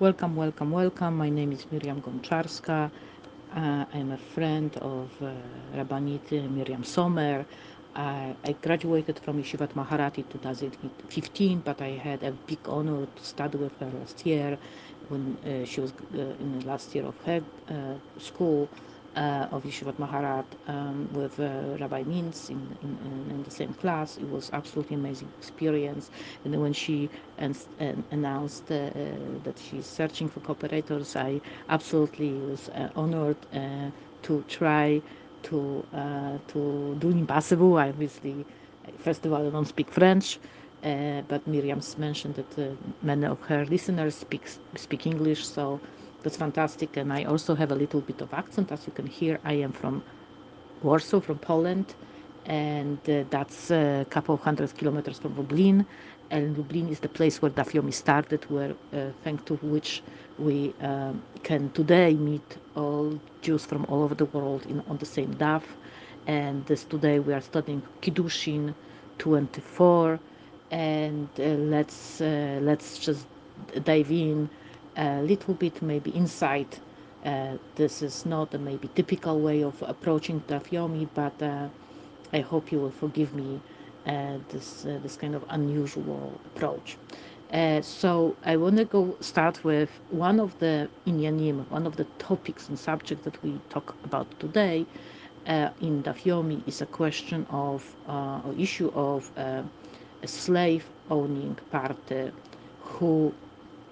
Welcome, welcome, welcome. My name is Myriam Goncharska. Uh, I'm a friend of uh, Rabbanit Myriam Sommer. I, I graduated from Yeshivat Maharat in 2015, but I had a big honor to study with her last year when uh, she was uh, in the last year of her uh, school uh, of Yeshivat Maharat um, with uh, Rabbi Mintz in, in, in, the same class. It was absolutely amazing experience. And then when she announced uh, that she's searching for cooperators, I absolutely was uh, honored uh, to try to uh, to do impossible. I obviously, first of all, I don't speak French. but Myriam's mentioned that many of her listeners speak speak English, so that's fantastic. And I also have a little bit of accent. As you can hear, I am from Warsaw, from Poland. And uh, that's a couple of hundred kilometers from Lublin. And Lublin is the place where Daf Yomi started, where, uh, thanks to which we um, can today meet all Jews from all over the world in, on the same Daf. And this today we are studying Kiddushin 24. And uh, let's, uh, let's just dive in a little bit maybe insight. Uh, this is not a maybe typical way of approaching Daf Yomi, but uh, I hope you will forgive me uh, this uh, this kind of unusual approach. Uh, so I want to go start with one of the inyanim, one of the topics and subjects that we talk about today uh, in Daf Yomi is a question of or issue of a slave owning party who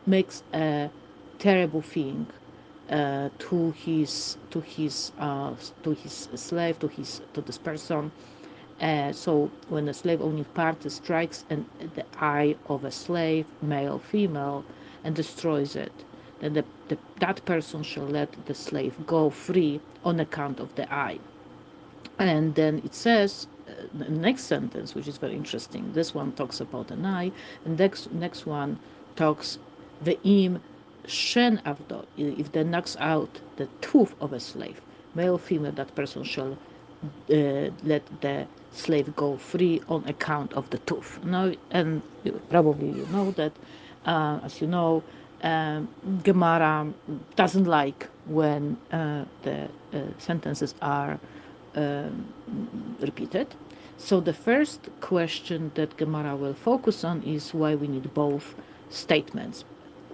makes a terrible thing uh, to his to his uh, to his slave to his to this person. Uh, so when a slave owning party strikes an, the eye of a slave, male, female, and destroys it, then the, the, that person shall let the slave go free on account of the eye. And then it says uh, the next sentence, which is very interesting. This one talks about an eye, and next next one talks Ve'im shen avdo, if they knocks out the tooth of a slave, male, female, that person shall uh, let the slave go free on account of the tooth. Now, and probably you know that, uh, as you know, um, Gemara doesn't like when uh, the uh, sentences are um, repeated. So the first question that Gemara will focus on is why we need both statements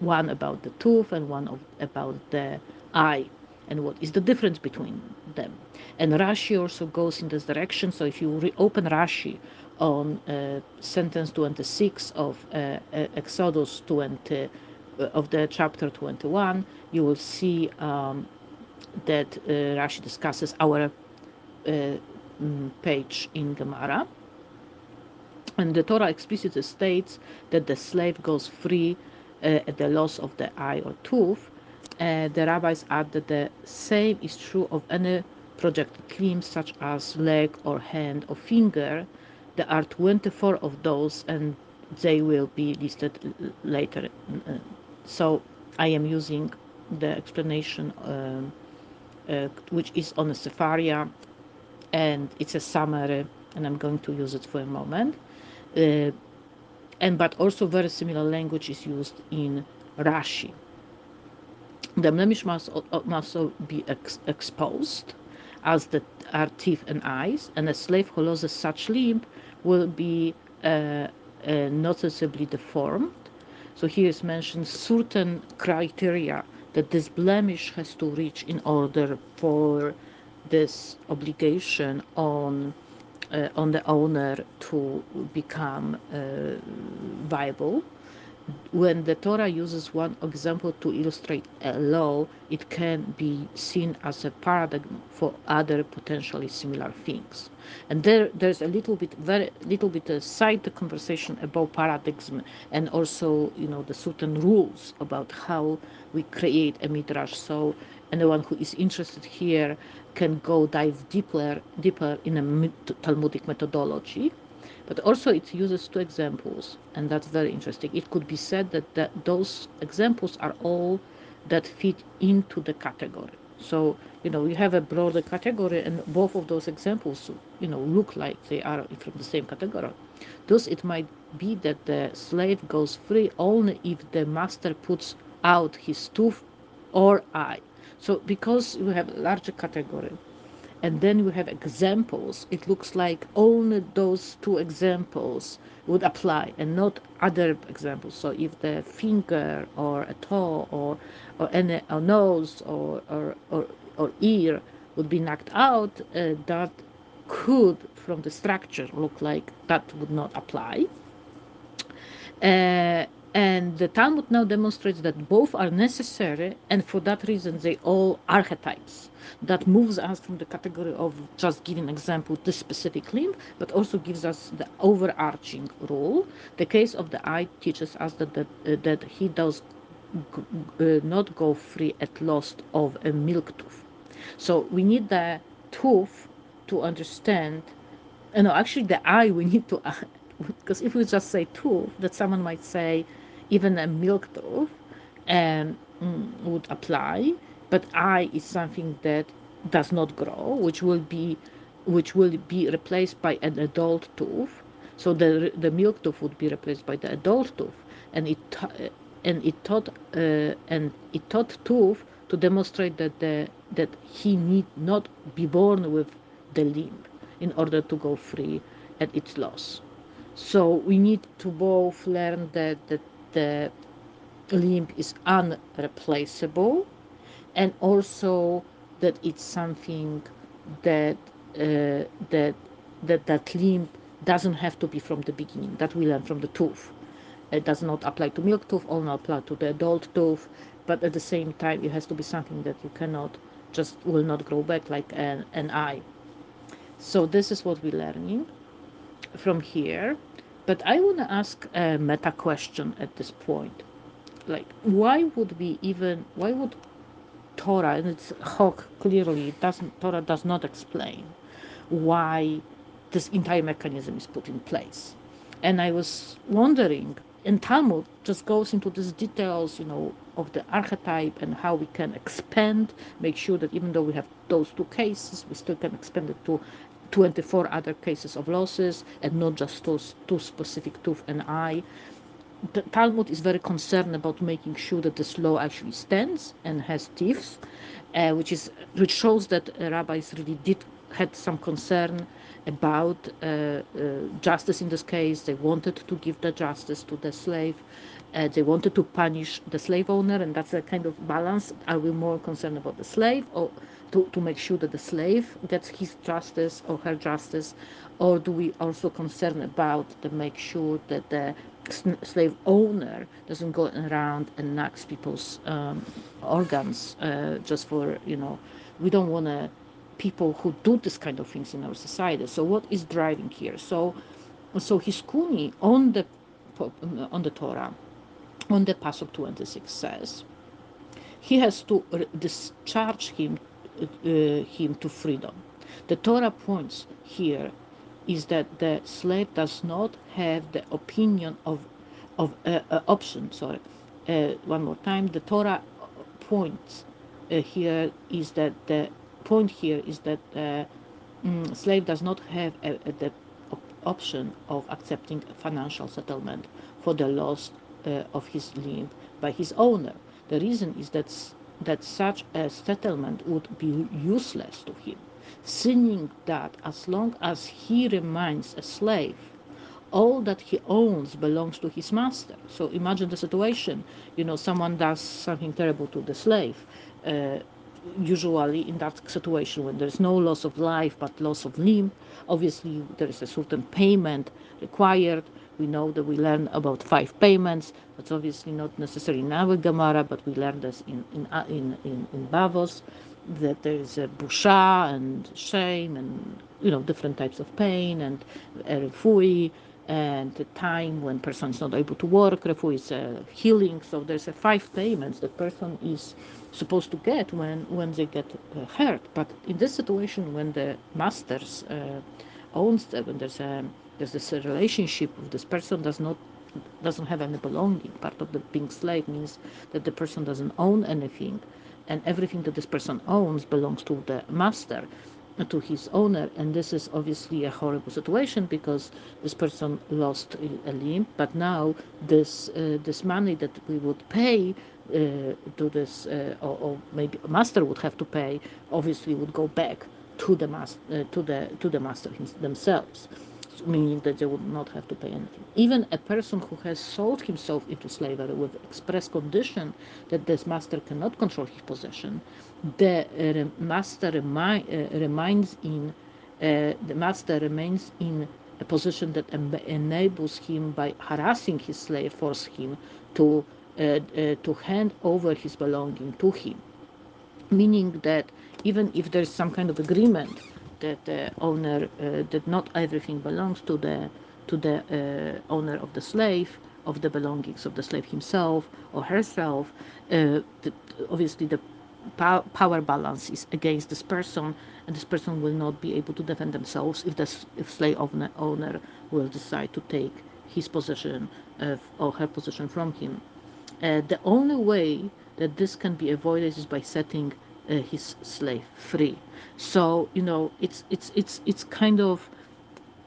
one about the tooth and one of, about the eye and what is the difference between them. And Rashi also goes in this direction. So if you reopen Rashi on uh, sentence 26 of uh, uh Exodus 20, uh, of the chapter 21, you will see um, that uh, Rashi discusses our mm, page in Gemara. And the Torah explicitly states that the slave goes free the loss of the eye or tooth, uh, the rabbis add that the same is true of any projected limb such as leg or hand or finger. There are 24 of those and they will be listed later. Uh, so I am using the explanation um, uh, which is on the Sefaria and it's a summary and I'm going to use it for a moment. Uh, and but also very similar language is used in Rashi. The blemish must also be ex exposed as the are teeth and eyes, and a slave who loses such limb will be uh, uh, noticeably deformed. So here is mentioned certain criteria that this blemish has to reach in order for this obligation on uh, on the owner to become uh, viable. When the Torah uses one example to illustrate a law, it can be seen as a paradigm for other potentially similar things. And there, there's a little bit, very little bit aside the conversation about paradigms and also, you know, the certain rules about how we create a midrash. So anyone who is interested here can go dive deeper, deeper in a Talmudic methodology. But also it uses two examples, and that's very interesting. It could be said that, that those examples are all that fit into the category. So, you know, you have a broader category, and both of those examples, you know, look like they are from the same category. Thus, it might be that the slave goes free only if the master puts out his tooth or eye. So, because you have a larger category, and then we have examples, it looks like only those two examples would apply and not other examples. So if the finger or a toe or or any nose or or, or, or ear would be knocked out, uh, that could, from the structure, look like that would not apply. Uh, and the Talmud now demonstrates that both are necessary, and for that reason, they all archetypes. That moves us from the category of just giving example this specific limb, but also gives us the overarching rule. The case of the eye teaches us that that, uh, that he does uh, not go free at loss of a milk tooth. So we need the tooth to understand. Uh, no, actually, the eye we need to because if we just say tooth, that someone might say even a milk tooth and mm, would apply, but eye is something that does not grow, which will be which will be replaced by an adult tooth. So the the milk tooth would be replaced by the adult tooth, and it and it taught uh, and it taught tooth to demonstrate that the that he need not be born with the limb in order to go free at its loss. So we need to both learn that, that the limb is unreplaceable and also that it's something that uh, that that that limb doesn't have to be from the beginning. That we learn from the tooth. It does not apply to milk tooth only apply to the adult tooth but at the same time it has to be something that you cannot just will not grow back like an, an eye. So this is what we're learning from here but I want to ask a meta question at this point. Like, why would we even, why would Torah, and it's Hawk clearly, doesn't, Torah does not explain why this entire mechanism is put in place. And I was wondering, and Talmud just goes into these details, you know, of the archetype and how we can expand, make sure that even though we have those two cases, we still can expand it to 24 other cases of losses and not just those two specific tooth and eye. The Talmud is very concerned about making sure that this law actually stands and has teeth, uh, which is which shows that uh, rabbis really did had some concern about uh, uh, justice in this case. They wanted to give the justice to the slave. Uh, they wanted to punish the slave owner, and that's a kind of balance. Are we more concerned about the slave or to, to make sure that the slave gets his justice or her justice, or do we also concern about to make sure that the slave owner doesn't go around and knocks people's um, organs uh, just for you know we don't want to people who do this kind of things in our society. So what is driving here? So so Chizkuni on the on the Torah on the Pasuk 26 says he has to discharge him him to freedom. The Torah points here is that the slave does not have the opinion of of uh, uh, option. Sorry, uh, one more time. The Torah points uh, here is that the point here is that the mm, slave does not have the op option of accepting financial settlement for the loss uh, of his limb by his owner. The reason is that that such a settlement would be useless to him, seeing that as long as he remains a slave, all that he owns belongs to his master. So imagine the situation, you know, someone does something terrible to the slave. Uh, usually in that situation when there's no loss of life but loss of limb, obviously there is a certain payment required we know that we learn about five payments. That's obviously not necessarily in our Gemara, but we learned this in in uh, in in, in Bavos that there is a busha and shame and you know different types of pain and refui and the time when person is not able to work. Refui is uh, healing. So there's a five payments the person is supposed to get when when they get uh, hurt. But in this situation, when the masters uh, owns them, when there's a there's this relationship with this person does not doesn't have any belonging. Part of the being slave means that the person doesn't own anything, and everything that this person owns belongs to the master to his owner and this is obviously a horrible situation because this person lost a limb but now this uh, this money that we would pay uh, to this uh, or, or, maybe master would have to pay obviously would go back to the master uh, to the to the master themselves meaning that they would not have to pay anything. Even a person who has sold himself into slavery with express condition that this master cannot control his possession, the uh, master remi- uh, remains in uh, the master remains in a position that em- enables him by harassing his slave, force him to uh, uh, to hand over his belonging to him, meaning that even if there is some kind of agreement that the owner uh, that not everything belongs to the to the uh, owner of the slave of the belongings of the slave himself or herself. Uh, the, obviously the power balance is against this person and this person will not be able to defend themselves if the if slave owner, owner will decide to take his possession or her possession from him. Uh, the only way that this can be avoided is by setting uh, his slave free. So you know, it's it's it's it's kind of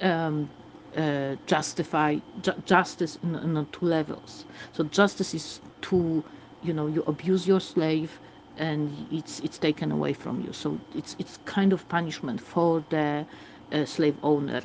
um, uh, justify ju- justice in, in two levels. So justice is to you know you abuse your slave and it's it's taken away from you. So it's it's kind of punishment for the uh, slave owner.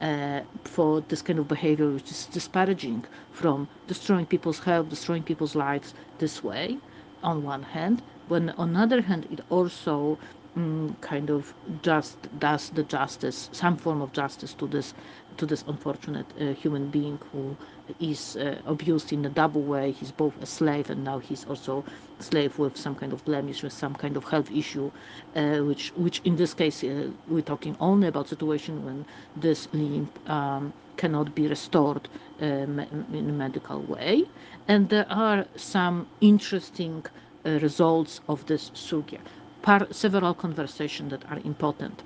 Uh, for this kind of behavior, which is disparaging from destroying people's health, destroying people's lives this way, on one hand, but on the other hand, it also mm, kind of just does the justice, some form of justice to this to this unfortunate uh, human being who is uh, abused in a double way. He's both a slave and now he's also a slave with some kind of blemish, with some kind of health issue, uh, which which in this case uh, we're talking only about situation when this limb um, cannot be restored um, in a medical way. And there are some interesting uh, results of this sugya. Par- several conversations that are important.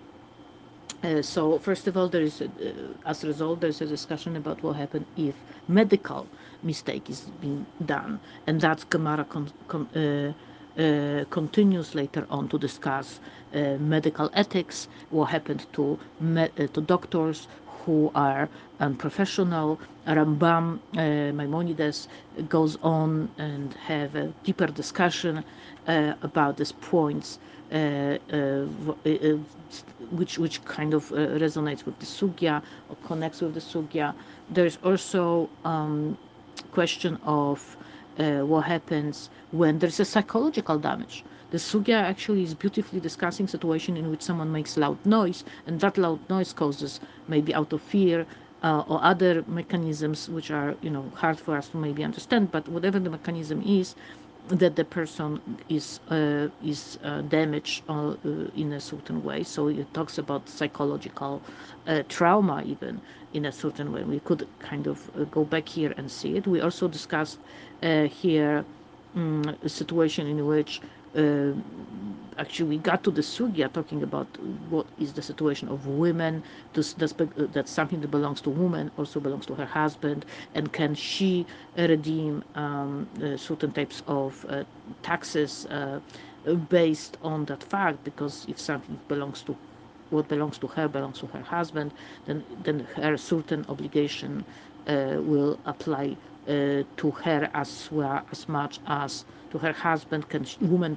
Uh, so first of all, there is, a, uh, as a result, there's a discussion about what happens if medical mistake is being done, and that's Gemara uh, uh, continues later on to discuss uh, medical ethics, what happened to uh, to doctors who are unprofessional. Rambam uh, Maimonides goes on and have a deeper discussion uh, about these points, uh, uh, uh which which kind of uh, resonates with the sugya or connects with the sugya. There is also um, question of what happens when there is a psychological damage the sugya actually is beautifully discussing situation in which someone makes loud noise, and that loud noise causes maybe out of fear uh, or other mechanisms which are you know hard for us to maybe understand. But whatever the mechanism is, that the person is uh, is uh, damaged uh, in a certain way. So it talks about psychological uh, trauma even in a certain way. We could kind of uh, go back here and see it. We also discussed uh, here um, a situation in which uh, actually we got to the sugya talking about what is the situation of women. This, that's, that's something that belongs to woman also belongs to her husband? And can she redeem um, uh, certain types of uh, taxes uh, based on that fact? Because if something belongs to what belongs to her belongs to her husband then then her certain obligation uh, will apply uh, to her as well as much as to her husband can woman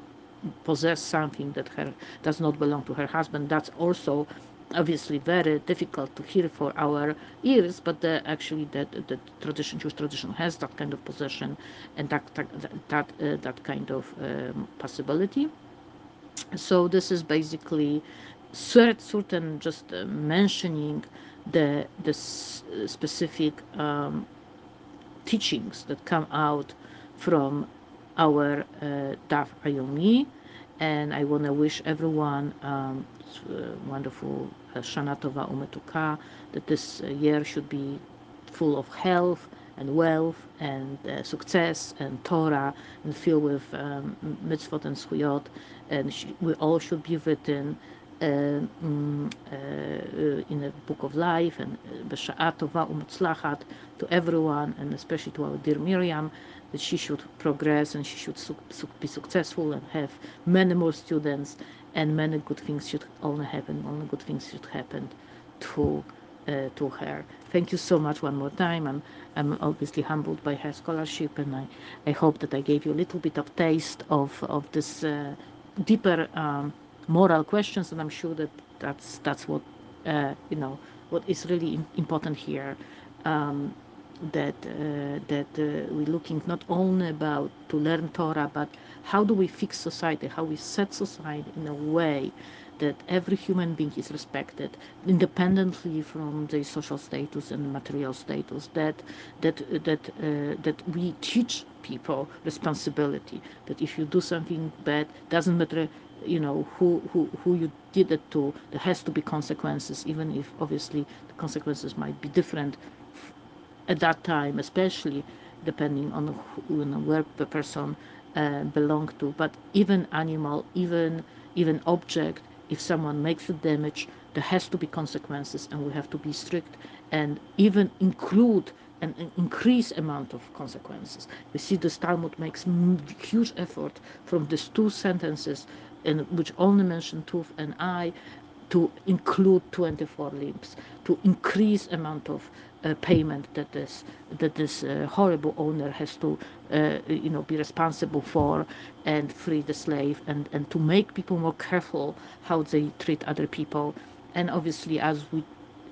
possess something that her does not belong to her husband. That's also obviously very difficult to hear for our ears but the, actually the, the tradition jewish tradition has that kind of possession and that that that, uh, that kind of um, possibility. So this is basically certain just uh, mentioning the the specific um, teachings that come out from our uh, Daf Ayomi. And I want to wish everyone um, uh, wonderful uh, Shana Tova Umetuka, that this uh, year should be full of health and wealth and uh, success and Torah and filled with um, mitzvot and zchuyot. And sh- we all should be written in the book of life and B'sha'a tova u'mutzlachat to everyone and especially to our dear Myriam that she should progress and she should su su be successful and have many more students and many good things should only happen only good things should happen to uh, to her. Thank you so much one more time. I'm i'm obviously humbled by her scholarship and i i hope that i gave you a little bit of taste of of this uh, deeper um, moral questions and i'm sure that that's that's what uh, you know what is really important here um, that uh, that uh, we're looking not only about to learn Torah, but how do we fix society, how we set society in a way that every human being is respected independently from the social status and material status that that that uh, that we teach people responsibility that if you do something bad doesn't matter you know who who who you did it to there has to be consequences even if obviously the consequences might be different at that time, especially depending on who, you know, where the person uh, belonged to. But even animal, even even object, if someone makes a damage, there has to be consequences, and we have to be strict and even include an, increase amount of consequences. We see the Talmud makes huge effort from these two sentences, in which only mention tooth and eye, to include 24 limbs, to increase amount of uh, payment that this that this uh, horrible owner has to uh, you know be responsible for and free the slave and and to make people more careful how they treat other people. And obviously as we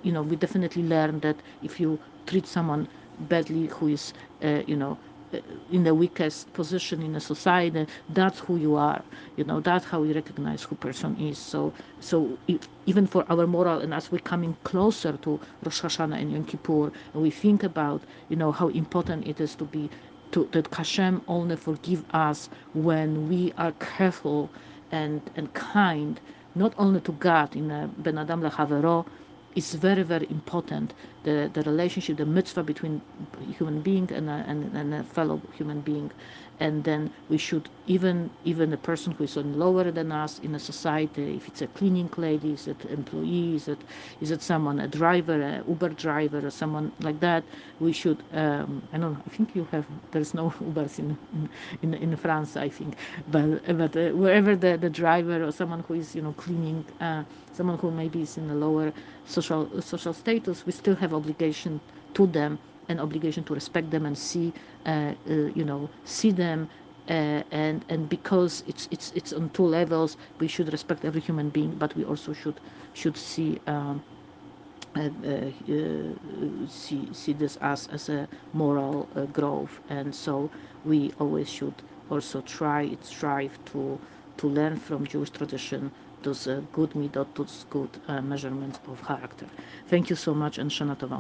you know we definitely learn that if you treat someone badly who is uh, you know Uh, in the weakest position in a society that's who you are you know that's how we recognize who person is. So so if, even for our moral and as we're coming closer to Rosh Hashanah and Yom Kippur and we think about you know how important it is to be to that Hashem only forgive us when we are careful and and kind not only to God in a Ben Adam Lechavero is very very important the the relationship the mitzvah between human being and a, and, and a fellow human being. And then we should even even a person who is on lower than us in a society if it's a cleaning lady is it employee is it is it someone a driver a uber driver or someone like that we should um, i don't know i think you have there's no ubers in in, in france i think. But but uh, wherever the, the driver or someone who is you know cleaning uh, someone who maybe is in a lower social social status we still have obligation to them an obligation to respect them and see, uh, uh, you know, see them. Uh, and and because it's it's it's on two levels, we should respect every human being, but we also should should see. Um, uh, uh, see see this as as a moral uh, growth, and so we always should also try strive to to learn from Jewish tradition those uh, good midot, those good uh, measurements of character. Thank you so much, and Shana Tova